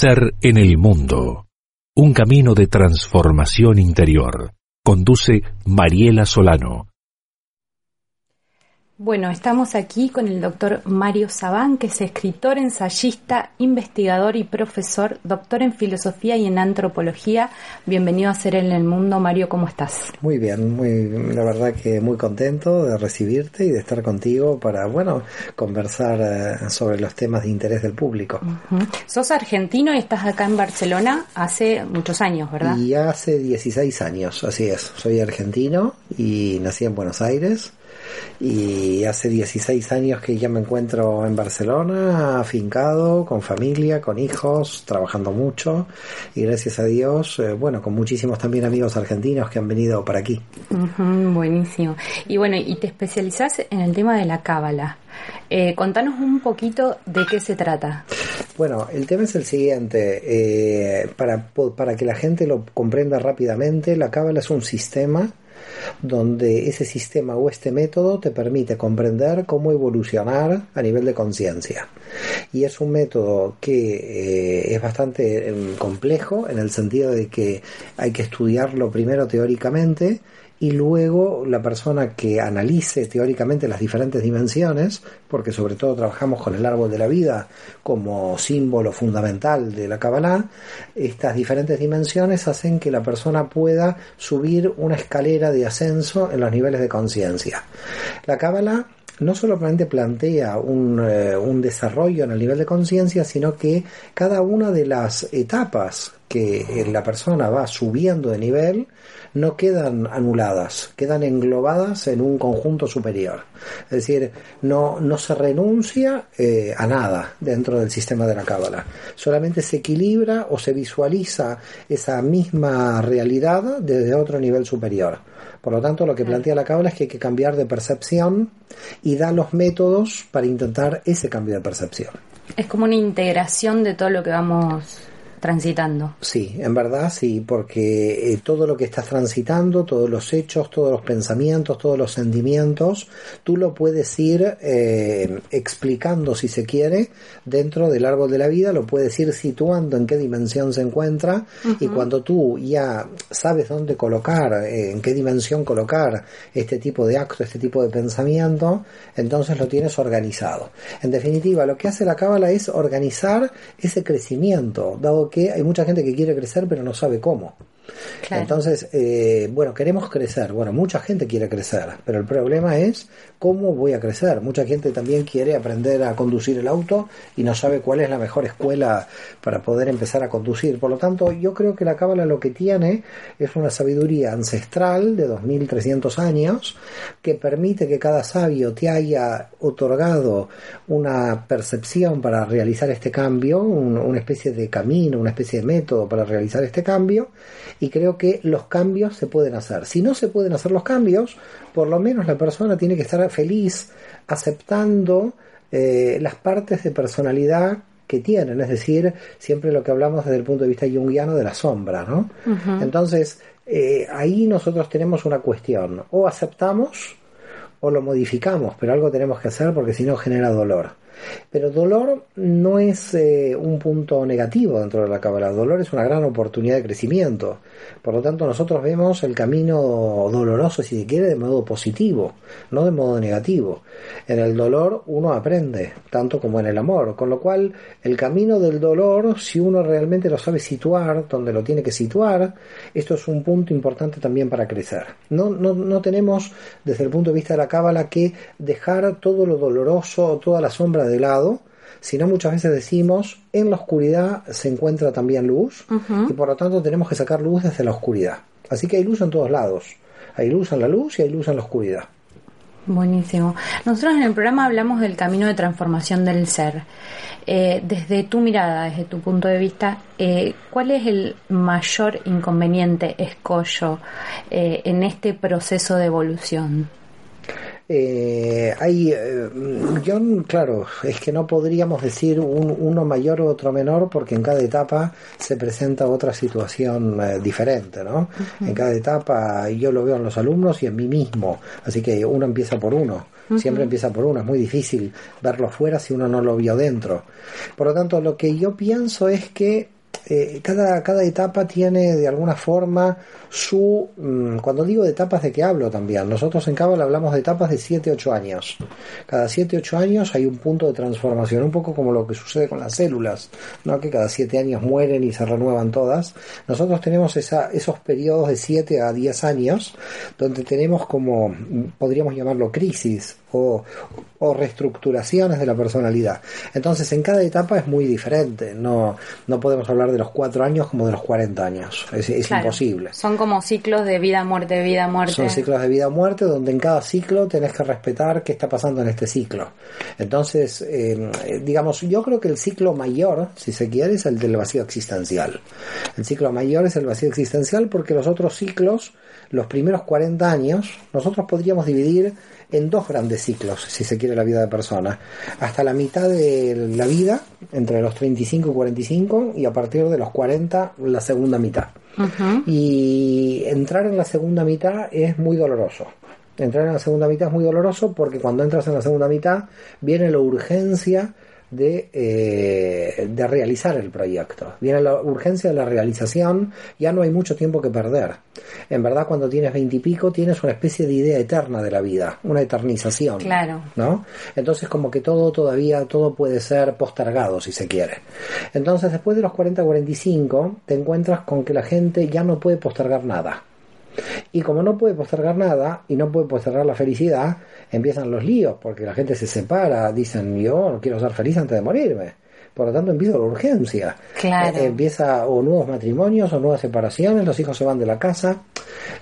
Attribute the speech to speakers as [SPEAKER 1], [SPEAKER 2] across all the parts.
[SPEAKER 1] Ser en el mundo. Un camino de transformación interior. Conduce Mariela Solano.
[SPEAKER 2] Bueno, estamos aquí con el doctor Mario Sabán, que es escritor, ensayista, investigador y profesor, doctor en filosofía y en antropología. Bienvenido a Ser en el Mundo. Mario, ¿cómo estás?
[SPEAKER 3] Muy bien, muy, la verdad que muy contento de recibirte y de estar contigo para, bueno, conversar eh, sobre los temas de interés del público.
[SPEAKER 2] Ujú. Sos argentino y estás acá en Barcelona hace muchos años, ¿verdad?
[SPEAKER 3] Y hace 16 años, así es. Soy argentino y nací en Buenos Aires. Y hace 16 años que ya me encuentro en Barcelona, afincado, con familia, con hijos, trabajando mucho. Y gracias a Dios, eh, bueno, con muchísimos también amigos argentinos que han venido para aquí.
[SPEAKER 2] Buenísimo. Y bueno, y te especializás en el tema de la cábala. Eh, contanos un poquito de qué se trata.
[SPEAKER 3] Bueno, el tema es el siguiente, eh, para, para que la gente lo comprenda rápidamente, la cábala es un sistema donde ese sistema o este método te permite comprender cómo evolucionar a nivel de conciencia. Y es un método que eh, es bastante em, complejo en el sentido de que hay que estudiarlo primero teóricamente y luego la persona que analice teóricamente las diferentes dimensiones, porque sobre todo trabajamos con el árbol de la vida como símbolo fundamental de la Kabbalah, estas diferentes dimensiones hacen que la persona pueda subir una escalera de ascenso en los niveles de conciencia. La Kabbalah no solamente plantea un, eh, un desarrollo en el nivel de conciencia, sino que cada una de las etapas que eh, la persona va subiendo de nivel no quedan anuladas, quedan englobadas en un conjunto superior. Es decir, no, no se renuncia eh, a nada dentro del sistema de la Cábala. Solamente se equilibra o se visualiza esa misma realidad desde otro nivel superior. Por lo tanto, lo que plantea la Cábala es que hay que cambiar de percepción y da los métodos para intentar ese cambio de percepción.
[SPEAKER 2] Es como una integración de todo lo que vamos transitando.
[SPEAKER 3] Sí, en verdad sí, porque eh, todo lo que estás transitando, todos los hechos, todos los pensamientos, todos los sentimientos, tú lo puedes ir eh, explicando si se quiere dentro del árbol de la vida, lo puedes ir situando en qué dimensión se encuentra y cuando tú ya sabes dónde colocar, eh, en qué dimensión colocar este tipo de acto, este tipo de pensamiento, entonces lo tienes organizado. En definitiva, lo que hace la cábala es organizar ese crecimiento, dado que hay mucha gente que quiere crecer pero no sabe cómo. Entonces, eh, bueno, queremos crecer. Bueno, mucha gente quiere crecer, pero el problema es cómo voy a crecer. Mucha gente también quiere aprender a conducir el auto y no sabe cuál es la mejor escuela para poder empezar a conducir. Por lo tanto, yo creo que la cábala lo que tiene es una sabiduría ancestral de 2300 años que permite que cada sabio te haya otorgado una percepción para realizar este cambio, un- una especie de camino, una especie de método para realizar este cambio y creo que los cambios se pueden hacer. Si no se pueden hacer los cambios, por lo menos la persona tiene que estar feliz aceptando eh, las partes de personalidad que tienen, es decir, siempre lo que hablamos desde el punto de vista junguiano de la sombra, ¿no? Entonces, eh, ahí nosotros tenemos una cuestión, o aceptamos o lo modificamos, pero algo tenemos que hacer porque si no genera dolor. Pero dolor no es eh, un punto negativo dentro de la cábala. Dolor es una gran oportunidad de crecimiento. Por lo tanto, nosotros vemos el camino doloroso, si se quiere, de modo positivo, no de modo negativo. En el dolor uno aprende, tanto como en el amor. Con lo cual, el camino del dolor, si uno realmente lo sabe situar, donde lo tiene que situar, esto es un punto importante también para crecer. No, no, no tenemos, desde el punto de vista de la cábala, que dejar todo lo doloroso, toda la sombra de lado, sino muchas veces decimos, en la oscuridad se encuentra también luz, y por lo tanto tenemos que sacar luz desde la oscuridad. Así que hay luz en todos lados. Hay luz en la luz y hay luz en la oscuridad.
[SPEAKER 2] Buenísimo. Nosotros en el programa hablamos del camino de transformación del ser. Eh, desde tu mirada, desde tu punto de vista, eh, ¿cuál es el mayor inconveniente, escollo, eh, en este proceso de evolución?
[SPEAKER 3] Eh, hay, eh, yo, claro, es que no podríamos decir un, uno mayor o otro menor porque en cada etapa se presenta otra situación eh, diferente, ¿no? En cada etapa yo lo veo en los alumnos y en mí mismo, así que uno empieza por uno. Siempre empieza por uno, es muy difícil verlo fuera si uno no lo vio dentro. Por lo tanto, lo que yo pienso es que eh, cada, cada etapa tiene de alguna forma su... mm, cuando digo de etapas, ¿de qué hablo también? Nosotros en Cábala hablamos de etapas de 7, 8 años. Cada 7, 8 años hay un punto de transformación, un poco como lo que sucede con las células, ¿no? que cada 7 años mueren y se renuevan todas. Nosotros tenemos esa, esos periodos de 7 a 10 años donde tenemos como, podríamos llamarlo crisis o, o reestructuraciones de la personalidad. Entonces en cada etapa es muy diferente, no, no podemos hablar de los 4 años como de los 40 años, es, es
[SPEAKER 2] Claro.
[SPEAKER 3] imposible.
[SPEAKER 2] Son como ciclos de vida, muerte, vida, muerte.
[SPEAKER 3] Son ciclos de vida o muerte donde en cada ciclo tenés que respetar qué está pasando en este ciclo. Entonces, eh, digamos, yo creo que el ciclo mayor, si se quiere, es el del vacío existencial. El ciclo mayor es el vacío existencial porque los otros ciclos, los primeros 40 años, nosotros podríamos dividir en dos grandes ciclos, si se quiere, la vida de persona. Hasta la mitad de la vida, entre los 35 y 45, y a partir de los 40, la segunda mitad. Y entrar en la segunda mitad es muy doloroso. Entrar en la segunda mitad es muy doloroso porque cuando entras en la segunda mitad viene la urgencia de, eh, de realizar el proyecto. Viene la urgencia de la realización, ya no hay mucho tiempo que perder. En verdad, cuando tienes veintipico, tienes una especie de idea eterna de la vida, una eternización.
[SPEAKER 2] Claro.
[SPEAKER 3] ¿no? Entonces como que todo todavía, todo puede ser postergado si se quiere. Entonces después de los 40-45 te encuentras con que la gente ya no puede postergar nada. Y como no puede postergar nada y no puede postergar la felicidad, empiezan los líos porque la gente se separa, dicen yo no quiero ser feliz antes de morirme. Por lo tanto empieza la urgencia.
[SPEAKER 2] Claro.
[SPEAKER 3] Eh, empieza o nuevos matrimonios o nuevas separaciones, los hijos se van de la casa.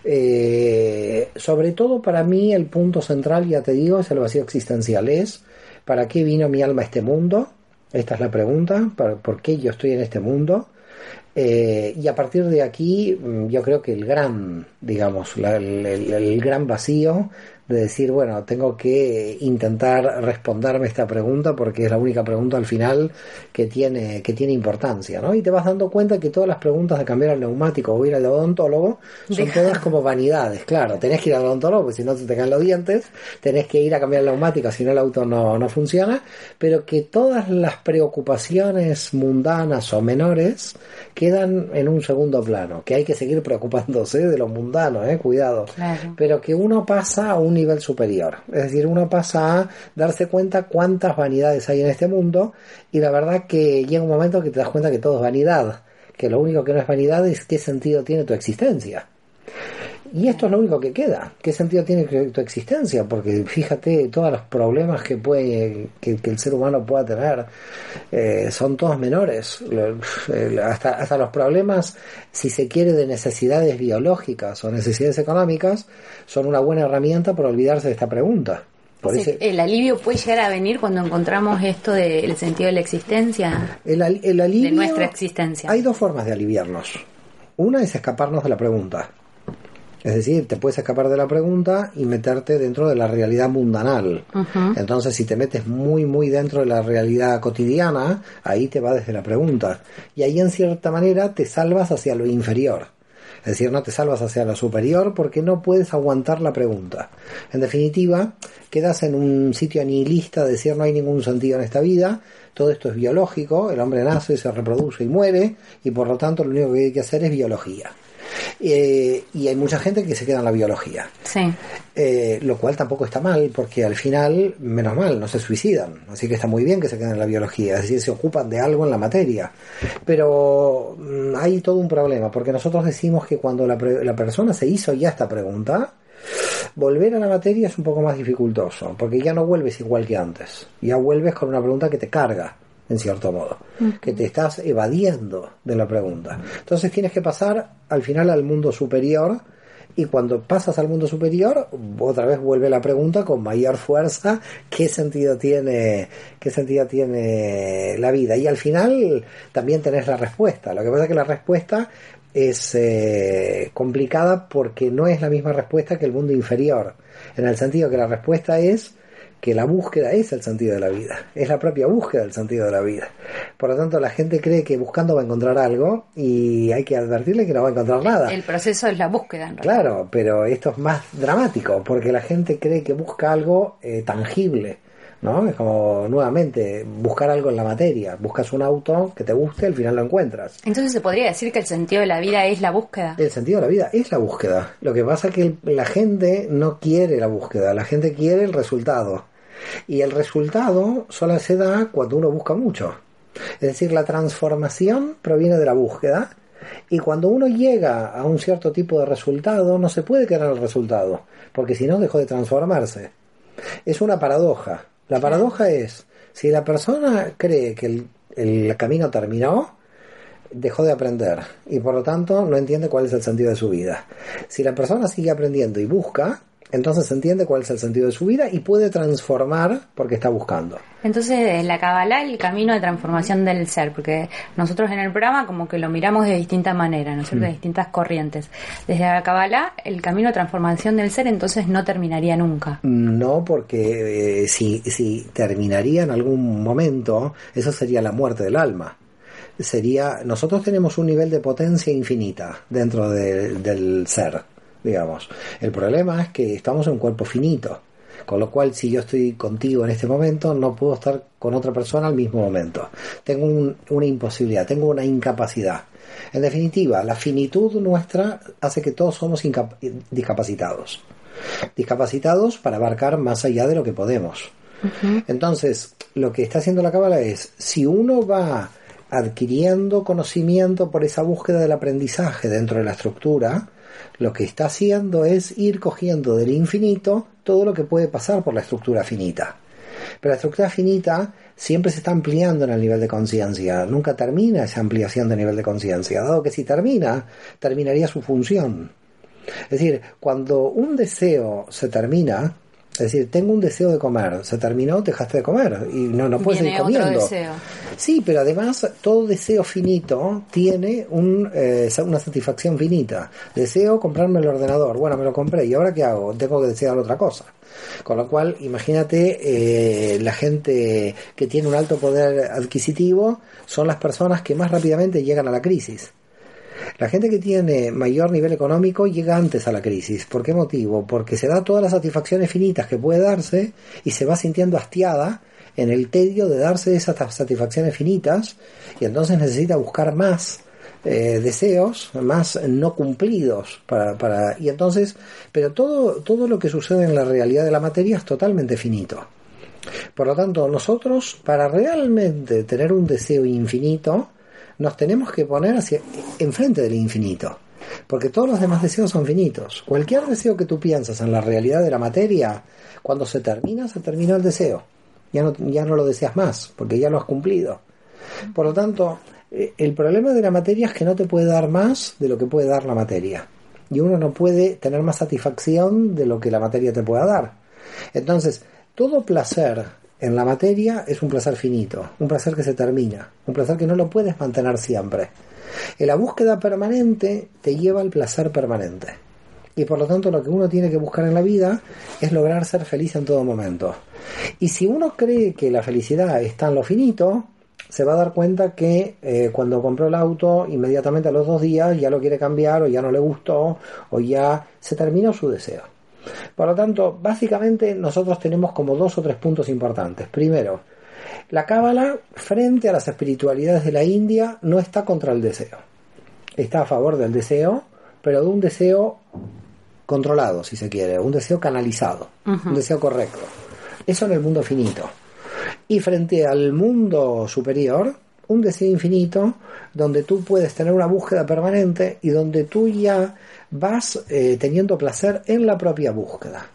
[SPEAKER 3] Eh, sobre todo para mí el punto central, ya te digo, es el vacío existencial. Es ¿para qué vino mi alma a este mundo? Esta es la pregunta, ¿para- ¿por qué yo estoy en este mundo? Eh, y a partir de aquí, mm, yo creo que el gran, digamos, la- el, gran vacío de decir, bueno, tengo que intentar responderme esta pregunta porque es la única pregunta al final que tiene, que tiene importancia, ¿no? Y te vas dando cuenta que todas las preguntas de cambiar al neumático o ir al odontólogo son
[SPEAKER 2] Deja-
[SPEAKER 3] todas como vanidades, claro. Tenés que ir al odontólogo porque si no se te caen los dientes, tenés que ir a cambiar el neumático si no el auto no, no funciona, pero que todas las preocupaciones mundanas o menores quedan en un segundo plano, que hay que seguir preocupándose de lo mundano, eh, cuidado,
[SPEAKER 2] Claro.
[SPEAKER 3] pero que uno pasa a un nivel superior, es decir, uno pasa a darse cuenta cuántas vanidades hay en este mundo y la verdad que llega un momento que te das cuenta que todo es vanidad, que lo único que no es vanidad es qué sentido tiene tu existencia. Y esto es lo único que queda. ¿Qué sentido tiene tu existencia? Porque fíjate, todos los problemas que puede que, que el ser humano pueda tener eh, son todos menores. Hasta, hasta los problemas, si se quiere, de necesidades biológicas o necesidades económicas, son una buena herramienta para olvidarse de esta pregunta. Ese-
[SPEAKER 2] el alivio puede llegar a venir cuando encontramos esto del sentido de la existencia.
[SPEAKER 3] el, al- el alivio,
[SPEAKER 2] De nuestra existencia.
[SPEAKER 3] Hay dos formas de aliviarnos. Una es escaparnos de la pregunta. Es decir, te puedes escapar de la pregunta y meterte dentro de la realidad mundanal. Entonces, si te metes muy, muy dentro de la realidad cotidiana, ahí te va desde la pregunta. Y ahí, en cierta manera, te salvas hacia lo inferior. Es decir, no te salvas hacia lo superior porque no puedes aguantar la pregunta. En definitiva, quedas en un sitio nihilista de decir no hay ningún sentido en esta vida, todo esto es biológico, el hombre nace, se reproduce y muere, y por lo tanto lo único que hay que hacer es biología. Eh, y hay mucha gente que se queda en la biología.
[SPEAKER 2] Sí.
[SPEAKER 3] Eh, lo cual tampoco está mal, porque al final, menos mal, no se suicidan. Así que está muy bien que se queden en la biología, es decir, se ocupan de algo en la materia. Pero mm, hay todo un problema, porque nosotros decimos que cuando la, pre- la persona se hizo ya esta pregunta, volver a la materia es un poco más dificultoso, porque ya no vuelves igual que antes. Ya vuelves con una pregunta que te carga, en cierto modo, que te estás evadiendo de la pregunta. Entonces tienes que pasar al final al mundo superior y cuando pasas al mundo superior, otra vez vuelve la pregunta con mayor fuerza, ¿qué sentido tiene, qué sentido tiene la vida? Y al final también tenés la respuesta. Lo que pasa es que la respuesta es eh, complicada porque no es la misma respuesta que el mundo inferior, en el sentido que la respuesta es que la búsqueda es el sentido de la vida, es la propia búsqueda del sentido de la vida. Por lo tanto, la gente cree que buscando va a encontrar algo y hay que advertirle que no va a encontrar nada.
[SPEAKER 2] El proceso es la búsqueda. En
[SPEAKER 3] claro, pero esto es más dramático porque la gente cree que busca algo eh, tangible. ¿no? Es como nuevamente buscar algo en la materia. Buscas un auto que te guste, al final lo encuentras.
[SPEAKER 2] Entonces se podría decir que el sentido de la vida es la búsqueda.
[SPEAKER 3] El sentido de la vida es la búsqueda. Lo que pasa es que la gente no quiere la búsqueda, la gente quiere el resultado. Y el resultado solo se da cuando uno busca mucho. Es decir, la transformación proviene de la búsqueda y cuando uno llega a un cierto tipo de resultado no se puede quedar el resultado, porque si no dejó de transformarse. Es una paradoja. La paradoja es, si la persona cree que el, el camino terminó, dejó de aprender y por lo tanto no entiende cuál es el sentido de su vida. Si la persona sigue aprendiendo y busca, entonces entiende cuál es el sentido de su vida y puede transformar porque está buscando.
[SPEAKER 2] Entonces, la Kabbalah, el camino de transformación del ser, porque nosotros en el programa como que lo miramos de distinta manera, ¿no es cierto? De distintas corrientes. Desde la Kabbalah, el camino de transformación del ser entonces no terminaría nunca.
[SPEAKER 3] No, porque eh, si, si terminaría en algún momento, eso sería la muerte del alma sería nosotros tenemos un nivel de potencia infinita dentro de, del ser digamos. El problema es que estamos en un cuerpo finito, con lo cual si yo estoy contigo en este momento no puedo estar con otra persona al mismo momento. Tengo una imposibilidad, tengo una incapacidad. En definitiva, la finitud nuestra hace que todos somos discapacitados. Discapacitados para abarcar más allá de lo que podemos. Entonces, lo que está haciendo la cábala es, si uno va adquiriendo conocimiento por esa búsqueda del aprendizaje dentro de la estructura, lo que está haciendo es ir cogiendo del infinito todo lo que puede pasar por la estructura finita. Pero la estructura finita siempre se está ampliando en el nivel de conciencia, nunca termina esa ampliación de nivel de conciencia, dado que si termina, terminaría su función. Es decir, cuando un deseo se termina, es decir, tengo un deseo de comer, se terminó, dejaste de comer y no, no puedes seguir comiendo. Sí, pero además todo deseo finito tiene un, eh, una satisfacción finita. Deseo comprarme el ordenador, bueno, me lo compré y ahora qué hago? Tengo que desear otra cosa. Con lo cual, imagínate, eh, la gente que tiene un alto poder adquisitivo son las personas que más rápidamente llegan a la crisis. La gente que tiene mayor nivel económico llega antes a la crisis. ¿Por qué motivo? Porque se da todas las satisfacciones finitas que puede darse y se va sintiendo hastiada en el tedio de darse esas satisfacciones finitas y entonces necesita buscar más eh, deseos más no cumplidos para, para y entonces pero todo todo lo que sucede en la realidad de la materia es totalmente finito por lo tanto nosotros para realmente tener un deseo infinito nos tenemos que poner enfrente del infinito. Porque todos los demás deseos son finitos. Cualquier deseo que tú piensas en la realidad de la materia, cuando se termina, se terminó el deseo. Ya no, ya no lo deseas más, porque ya lo has cumplido. Por lo tanto, eh, el problema de la materia es que no te puede dar más de lo que puede dar la materia. Y uno no puede tener más satisfacción de lo que la materia te pueda dar. Entonces, todo placer en la materia es un placer finito, un placer que se termina, un placer que no lo puedes mantener siempre. Y la búsqueda permanente te lleva al placer permanente. Y por lo tanto lo que uno tiene que buscar en la vida es lograr ser feliz en todo momento. Y si uno cree que la felicidad está en lo finito, se va a dar cuenta que eh, cuando compró el auto, inmediatamente a los dos días ya lo quiere cambiar o ya no le gustó o ya se terminó su deseo. Por lo tanto, básicamente nosotros tenemos como dos o tres puntos importantes. Primero, la cábala frente a las espiritualidades de la India no está contra el deseo. Está a favor del deseo, pero de un deseo controlado, si se quiere, un deseo canalizado, un deseo correcto. Eso en el mundo finito. Y frente al mundo superior, un deseo infinito donde tú puedes tener una búsqueda permanente y donde tú ya vas eh, teniendo placer en la propia búsqueda.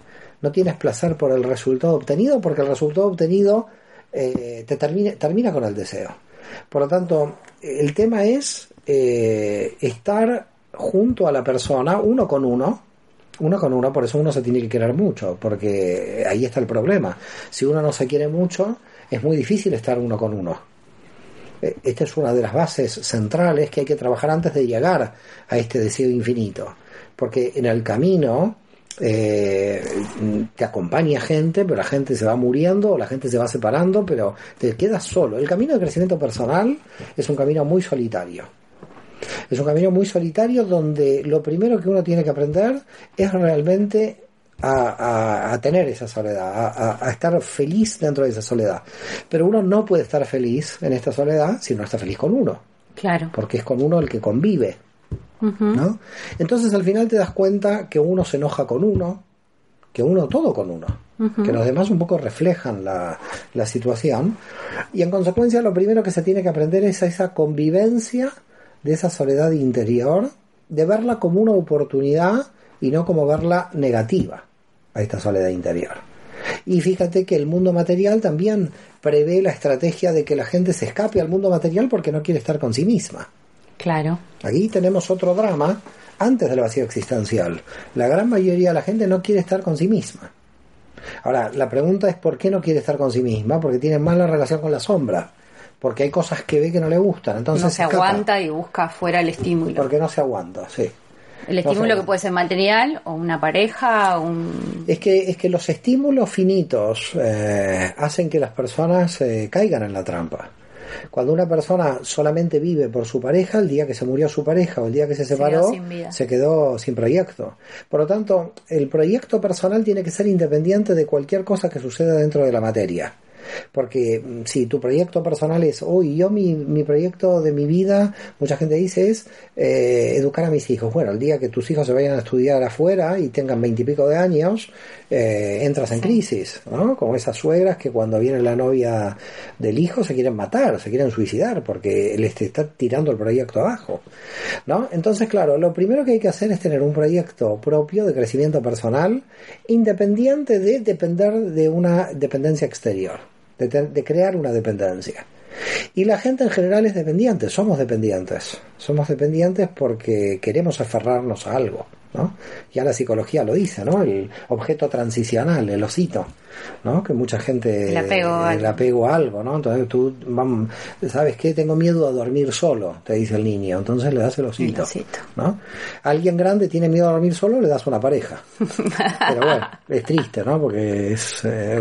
[SPEAKER 3] No tienes placer por el resultado obtenido porque el resultado obtenido eh, te termina, termina con el deseo. Por lo tanto, el tema es eh, estar junto a la persona, uno con uno, Uno con uno, por eso uno se tiene que querer mucho, porque ahí está el problema. Si uno no se quiere mucho, es muy difícil estar uno con uno. Eh, Esta es una de las bases centrales que hay que trabajar antes de llegar a este deseo infinito. Porque en el camino eh, te acompaña gente, pero la gente se va muriendo o la gente se va separando, pero te quedas solo. El camino de crecimiento personal es un camino muy solitario. Es un camino muy solitario donde lo primero que uno tiene que aprender es realmente a, a- a tener esa soledad, a, estar feliz dentro de esa soledad. Pero uno no puede estar feliz en esta soledad si no está feliz con uno,
[SPEAKER 2] Claro.
[SPEAKER 3] porque es con uno el que convive. ¿no? Entonces al final te das cuenta que uno se enoja con uno, que uno todo con uno, que los demás un poco reflejan la, la situación y en consecuencia lo primero que se tiene que aprender es esa convivencia de esa soledad interior, de verla como una oportunidad y no como verla negativa a esta soledad interior. Y fíjate que el mundo material también prevé la estrategia de que la gente se escape al mundo material porque no quiere estar con sí misma.
[SPEAKER 2] Claro.
[SPEAKER 3] Aquí tenemos otro drama antes del vacío existencial. La gran mayoría de la gente no quiere estar con sí misma. Ahora, la pregunta es ¿por qué no quiere estar con sí misma? Porque tiene mala relación con la sombra. Porque hay cosas que ve que no le gustan. Entonces
[SPEAKER 2] no se
[SPEAKER 3] escapa.
[SPEAKER 2] aguanta y busca afuera el estímulo.
[SPEAKER 3] Porque no se aguanta, sí.
[SPEAKER 2] El estímulo
[SPEAKER 3] se
[SPEAKER 2] que puede ser material o una pareja, un...
[SPEAKER 3] Es que, es que los estímulos finitos eh, hacen que las personas eh, caigan en la trampa. Cuando una persona solamente vive por su pareja, el día que se murió su pareja o el día que se
[SPEAKER 2] Se
[SPEAKER 3] separó,
[SPEAKER 2] vida.
[SPEAKER 3] se quedó sin proyecto. Por lo tanto, el proyecto personal tiene que ser independiente de cualquier cosa que suceda dentro de la materia. Porque mm, si tu proyecto personal es, uy, yo mi, mi proyecto de mi vida, mucha gente dice, es eh, educar a mis hijos. Bueno, el día que tus hijos se vayan a estudiar afuera y tengan veintipico de años, eh, entras en crisis, ¿no? Como esas suegras que cuando viene la novia del hijo se quieren matar, se quieren suicidar porque les está tirando el proyecto abajo, ¿no? Entonces, claro, lo primero que hay que hacer es tener un proyecto propio de crecimiento personal independiente de depender de una dependencia exterior, de, de crear una dependencia. Y la gente en general es dependiente, somos dependientes. Somos dependientes porque queremos aferrarnos a algo, ¿no? Ya la psicología lo dice, ¿no? El objeto transicional, el osito, ¿no? Que mucha gente
[SPEAKER 2] El apego a algo.
[SPEAKER 3] apego a algo, ¿no? Entonces tú, ¿sabes qué? Tengo miedo a dormir solo, te dice el niño. Entonces le das el osito,
[SPEAKER 2] El osito.
[SPEAKER 3] ¿no? Alguien grande tiene miedo a dormir solo, le das una pareja. Pero bueno, es triste, ¿no? Porque es, eh,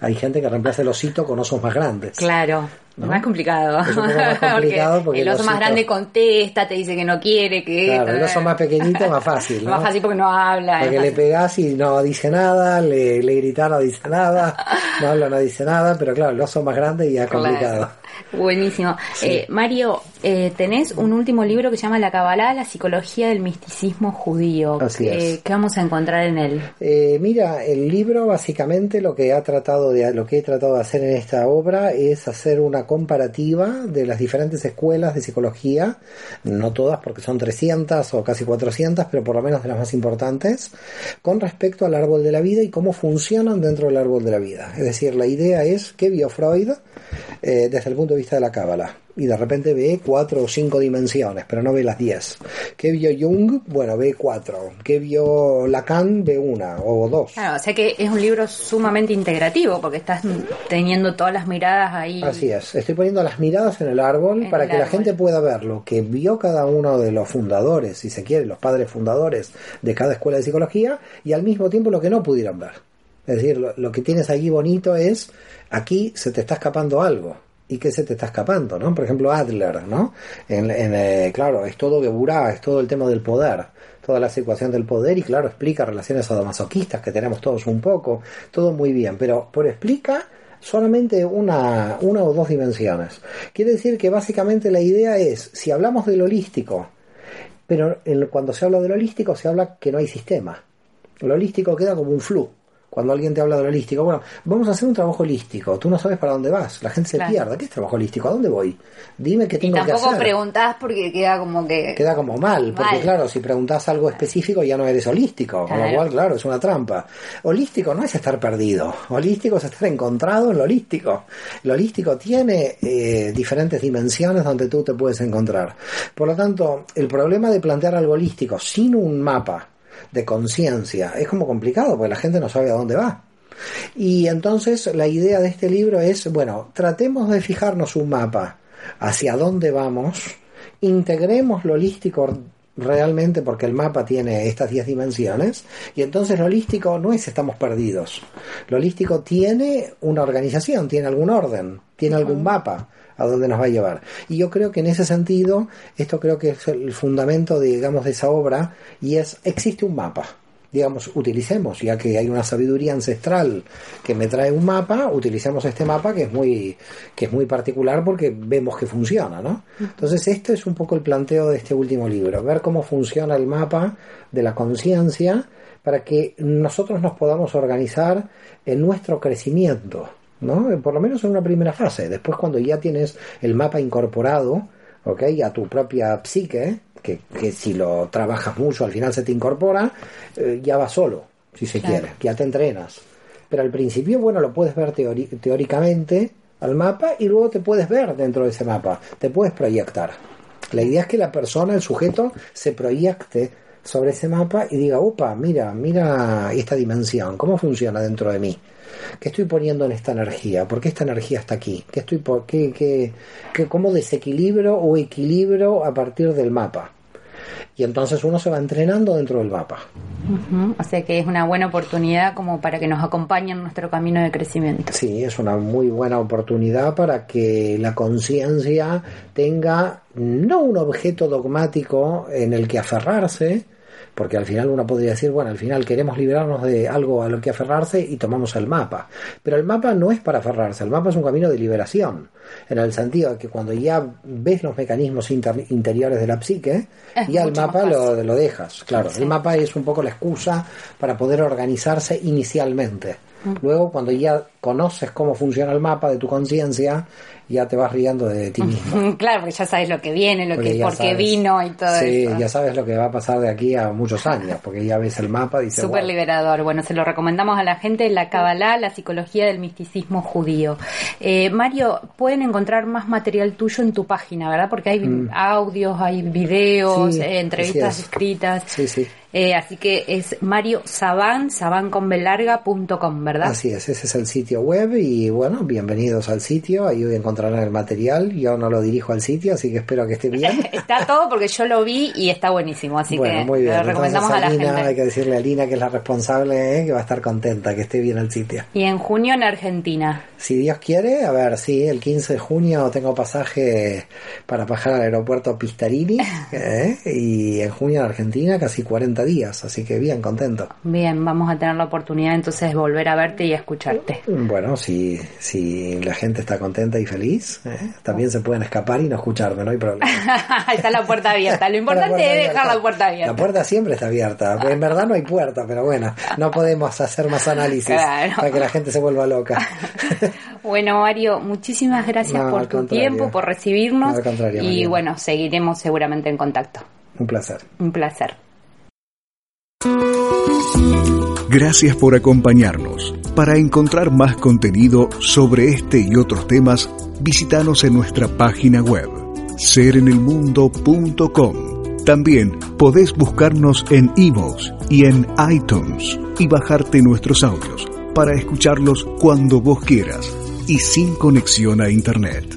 [SPEAKER 3] hay gente que reemplaza el osito con osos más grandes.
[SPEAKER 2] Claro.
[SPEAKER 3] ¿No?
[SPEAKER 2] Más complicado.
[SPEAKER 3] Es un poco más complicado porque
[SPEAKER 2] el
[SPEAKER 3] el
[SPEAKER 2] oso más
[SPEAKER 3] osito-
[SPEAKER 2] grande contesta, te dice que no quiere, que
[SPEAKER 3] Claro, el oso más pequeñito es más fácil, ¿no?
[SPEAKER 2] Más fácil porque no habla.
[SPEAKER 3] Porque le pegás y no dice nada, le, le gritás no dice nada, no habla no dice nada, pero claro, el oso más grande ya es complicado.
[SPEAKER 2] Claro. Buenísimo. Eh, Mario, eh, tenés un último libro que se llama La Kabbalah, la psicología del misticismo judío.
[SPEAKER 3] Así
[SPEAKER 2] ¿Qué,
[SPEAKER 3] es.
[SPEAKER 2] qué vamos a encontrar en él?
[SPEAKER 3] Eh, mira, el libro básicamente lo que ha tratado de lo que he tratado de hacer en esta obra es hacer una comparativa de las diferentes escuelas de psicología, no todas porque son 300 o casi 400, pero por lo menos de las más importantes, con respecto al árbol de la vida y cómo funcionan dentro del árbol de la vida. Es decir, la idea es que vio Freud eh, desde el punto de vista de la cábala y de repente ve cuatro o cinco dimensiones, pero no ve las diez. ¿Qué vio Jung? Bueno, ve cuatro. ¿Qué vio Lacan? Ve una o dos.
[SPEAKER 2] Claro, o sea que es un libro sumamente integrativo porque estás teniendo todas las miradas ahí.
[SPEAKER 3] Así es, estoy poniendo las miradas en el árbol
[SPEAKER 2] En
[SPEAKER 3] para
[SPEAKER 2] el
[SPEAKER 3] que la gente pueda ver lo que vio cada uno de los fundadores, si se quiere, los padres fundadores de cada escuela de psicología y al mismo tiempo lo que no pudieron ver. Es decir, lo, lo que tienes allí bonito es, aquí se te está escapando algo. ¿Y qué se te está escapando? ¿no? Por ejemplo, Adler, ¿no? En, eh, claro, es todo Geburá, es todo el tema del poder, toda la situación del poder y claro, explica relaciones sadomasoquistas que tenemos todos un poco, todo muy bien, pero por explica solamente una, una o dos dimensiones. Quiere decir que básicamente la idea es, si hablamos del holístico, pero en- cuando se habla del holístico se habla que no hay sistema. Lo holístico queda como un flu. Cuando alguien te habla del holístico, bueno, vamos a hacer un trabajo holístico. Tú no sabes para dónde vas. La gente se
[SPEAKER 2] Claro.
[SPEAKER 3] pierde. ¿Qué es trabajo holístico? ¿A dónde voy? Dime qué tengo que
[SPEAKER 2] tampoco
[SPEAKER 3] hacer.
[SPEAKER 2] preguntás porque queda como que...
[SPEAKER 3] Queda como mal, porque
[SPEAKER 2] Mal.
[SPEAKER 3] claro, si preguntas algo específico ya no eres holístico, con lo cual, claro, es una trampa. Holístico no es estar perdido, holístico es estar encontrado en lo holístico. Lo holístico tiene eh, diferentes dimensiones donde tú te puedes encontrar. Por lo tanto, el problema de plantear algo holístico sin un mapa, de conciencia. Es como complicado porque la gente no sabe a dónde va. Y entonces la idea de este libro es, bueno, tratemos de fijarnos un mapa hacia dónde vamos, integremos lo holístico realmente porque el mapa tiene estas 10 dimensiones y entonces lo holístico no es estamos perdidos. Lo holístico tiene una organización, tiene algún orden, tiene algún mapa a dónde nos va a llevar. Y yo creo que en ese sentido, esto creo que es el fundamento, digamos, de esa obra y es, existe un mapa digamos, utilicemos, ya que hay una sabiduría ancestral que me trae un mapa, utilicemos este mapa que es muy, que es muy particular porque vemos que funciona, ¿no? Entonces, este es un poco el planteo de este último libro, ver cómo funciona el mapa de la conciencia para que nosotros nos podamos organizar en nuestro crecimiento, ¿no? Por lo menos en una primera fase. Después, cuando ya tienes el mapa incorporado, ¿ok? A tu propia psique, que, si lo trabajas mucho al final se te incorpora, eh, ya va solo, si se quiere, ya te entrenas. Pero al principio, bueno, lo puedes ver teóricamente al mapa y luego te puedes ver dentro de ese mapa, te puedes proyectar. La idea es que la persona, el sujeto, se proyecte sobre ese mapa y diga, opa, mira, mira esta dimensión, cómo funciona dentro de mí. ¿Qué estoy poniendo en esta energía? ¿Por qué esta energía está aquí? ¿Qué estoy por qué, qué, qué, cómo desequilibro o equilibro a partir del mapa? Y entonces uno se va entrenando dentro del mapa.
[SPEAKER 2] O sea que es una buena oportunidad como para que nos acompañe en nuestro camino de crecimiento.
[SPEAKER 3] Sí, es una muy buena oportunidad para que la conciencia tenga no un objeto dogmático en el que aferrarse, porque al final uno podría decir, bueno, al final queremos liberarnos de algo a lo que aferrarse y tomamos el mapa. Pero el mapa no es para aferrarse, el mapa es un camino de liberación, en el sentido de que cuando ya ves los mecanismos interiores de la psique, ya el mapa lo, lo, dejas. Claro, el mapa es un poco la excusa para poder organizarse inicialmente. Mm. Luego, cuando ya conoces cómo funciona el mapa de tu conciencia, ya te vas riendo de ti mismo.
[SPEAKER 2] claro, porque ya sabes lo que viene, lo que, por qué vino y todo
[SPEAKER 3] sí, eso. Sí, ya sabes lo que va a pasar de aquí a muchos años, porque ya ves el mapa y
[SPEAKER 2] Súper liberador. Bueno, se lo recomendamos a la gente, la Kabbalah, la psicología del misticismo judío. Eh, Mario, pueden encontrar más material tuyo en tu página, ¿verdad? Porque hay mm. audios, hay videos, eh, entrevistas escritas.
[SPEAKER 3] Sí, sí.
[SPEAKER 2] Eh, así que es Mario Saban, sabanconbelarga.com, ¿verdad?
[SPEAKER 3] Así es, ese es el sitio web y bueno, bienvenidos al sitio, ahí encontrarán el material, yo no lo dirijo al sitio, así que espero que esté bien.
[SPEAKER 2] está todo porque yo lo vi y está buenísimo, así que lo recomendamos a, la gente.
[SPEAKER 3] Hay que decirle a Lina que es la responsable, eh, que va a estar contenta, que esté bien el sitio.
[SPEAKER 2] Y en junio en Argentina.
[SPEAKER 3] Si Dios quiere, a ver, sí, el 15 de junio tengo pasaje para bajar al aeropuerto Pistarini eh, y en junio en Argentina casi 40 días, así que bien, contento.
[SPEAKER 2] Bien, vamos a tener la oportunidad entonces de volver a verte y a escucharte.
[SPEAKER 3] Bueno, si, si la gente está contenta y feliz, ¿eh? también se pueden escapar y no escucharme, no hay problema.
[SPEAKER 2] está la puerta abierta, lo importante es dejar la puerta abierta.
[SPEAKER 3] La puerta siempre está abierta, en verdad no hay puerta, pero bueno, no podemos hacer más análisis para que la gente se vuelva loca.
[SPEAKER 2] bueno, Mario, muchísimas gracias por tu tiempo, por recibirnos. y bueno, seguiremos seguramente en contacto.
[SPEAKER 3] Un placer.
[SPEAKER 2] Un placer.
[SPEAKER 1] Gracias por acompañarnos. Para encontrar más contenido sobre este y otros temas, visítanos en nuestra página web, serenelmundo.com. También podés buscarnos en iVoox y en iTunes y bajarte nuestros audios para escucharlos cuando vos quieras y sin conexión a Internet.